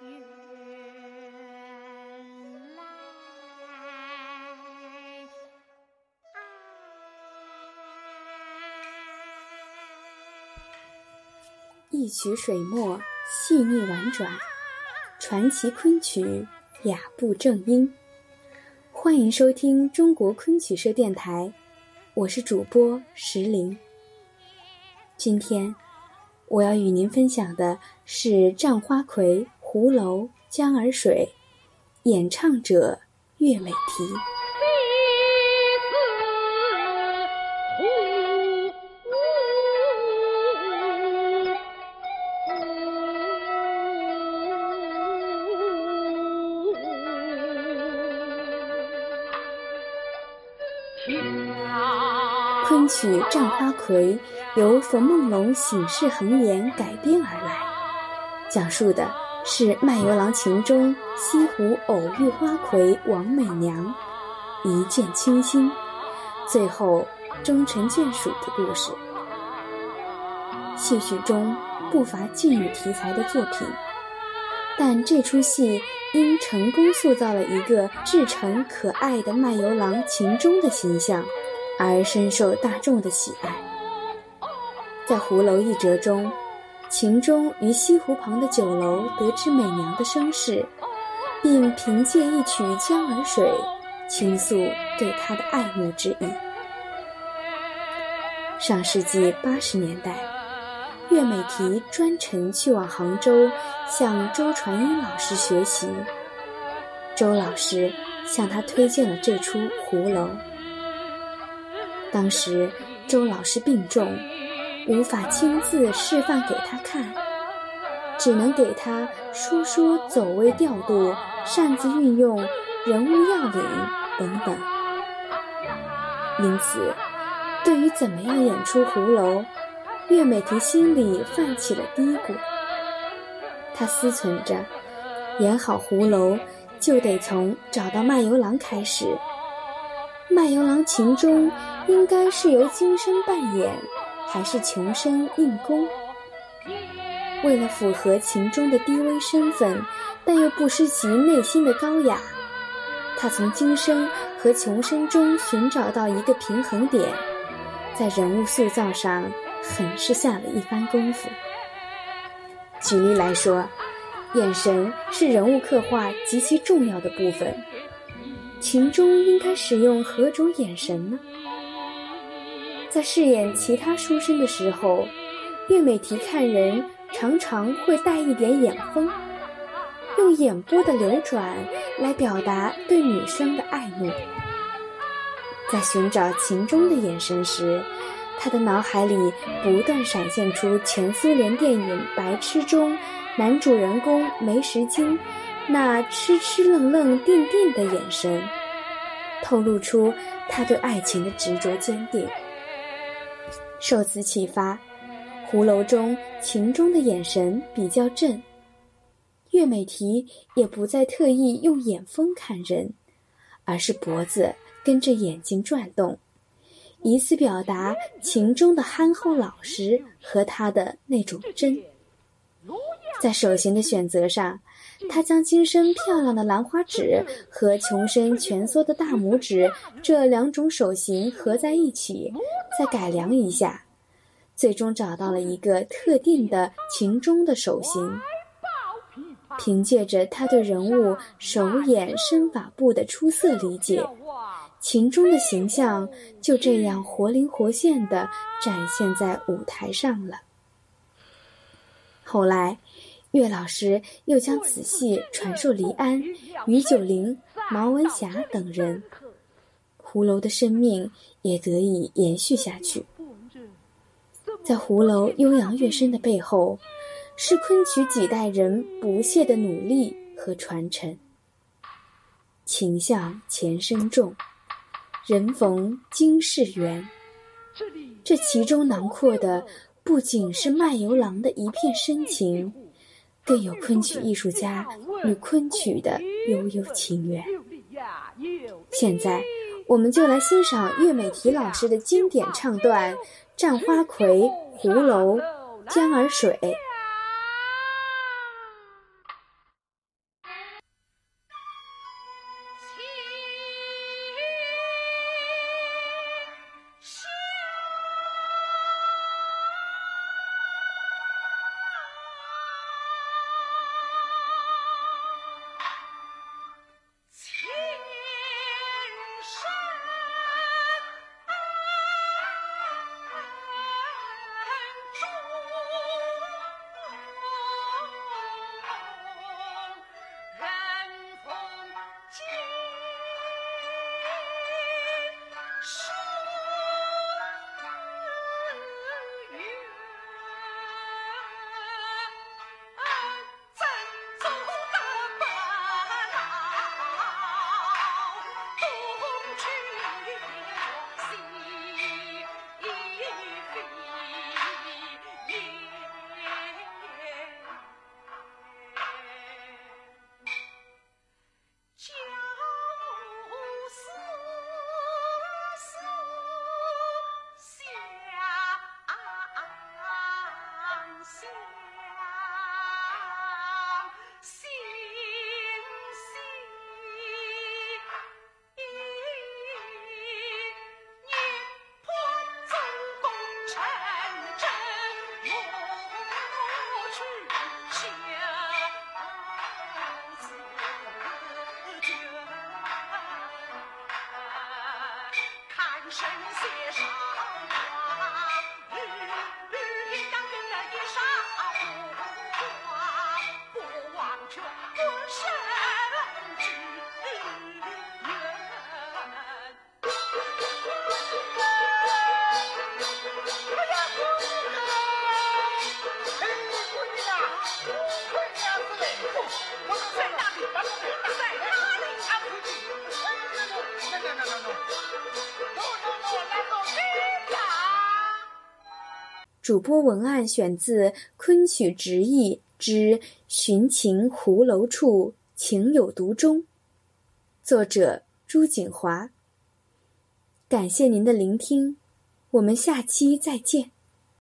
一曲水墨，细腻婉转；传奇昆曲，雅步正音。欢迎收听中国昆曲社电台，我是主播石林。今天我要与您分享的是《战花魁》《胡楼江儿水》，演唱者岳美缇。昆曲《战花魁》由冯梦龙醒世恒言改编而来，讲述的是卖油郎秦钟西湖偶遇花魁王美娘，一见倾心，最后终成眷属的故事。戏曲中不乏妓女题材的作品，但这出戏因成功塑造了一个至诚可爱的卖油郎秦钟的形象。而深受大众的喜爱。在胡楼一折中，秦钟于西湖旁的酒楼得知美娘的身世，并凭借一曲《江儿水》倾诉对她的爱慕之意。上世纪八十年代，岳美缇专程去往杭州向周传英老师学习，周老师向她推荐了这出《胡楼》。当时周老师病重，无法亲自示范给他看，只能给他说说走位调度、扇子运用、人物要领等等。因此，对于怎么样演出胡楼，岳美缇心里泛起了嘀咕。她思忖着，演好胡楼，就得从找到卖油郎开始。卖油郎情中应该是由金生扮演，还是穷生硬功？为了符合秦钟的低微身份，但又不失其内心的高雅，他从金生和穷生中寻找到一个平衡点，在人物塑造上很是下了一番功夫。举例来说，眼神是人物刻画极其重要的部分。秦钟应该使用何种眼神呢？在饰演其他书生的时候，岳美缇看人常常会带一点眼风，用眼波的流转来表达对女生的爱慕。在寻找秦钟的眼神时，他的脑海里不断闪现出前苏联电影《白痴》中男主人公梅石金。那痴痴愣愣、定定的眼神，透露出他对爱情的执着坚定。受此启发，胡楼中秦钟的眼神比较正，岳美缇也不再特意用眼风看人，而是脖子跟着眼睛转动，以此表达秦钟的憨厚老实和他的那种真。在手型的选择上，他将金生漂亮的兰花指和穷生蜷缩的大拇指这两种手型合在一起，再改良一下，最终找到了一个特定的秦钟的手型。凭借着他对人物手眼身法步的出色理解，秦钟的形象就这样活灵活现地展现在舞台上了。后来。岳老师又将此戏传授黎安、于九龄、毛文霞等人，胡楼的生命也得以延续下去。在胡楼悠扬乐声的背后，是昆曲几代人不懈的努力和传承。情向前生重，人逢今世缘。这其中囊括的不仅是卖油郎的一片深情。更有昆曲艺术家与昆曲的悠悠情缘。现在，我们就来欣赏岳美缇老师的经典唱段《战花魁》《胡楼江儿水》。心。主播文案选自《昆曲直译之寻情湖楼处，情有独钟》，作者朱锦华。感谢您的聆听，我们下期再见。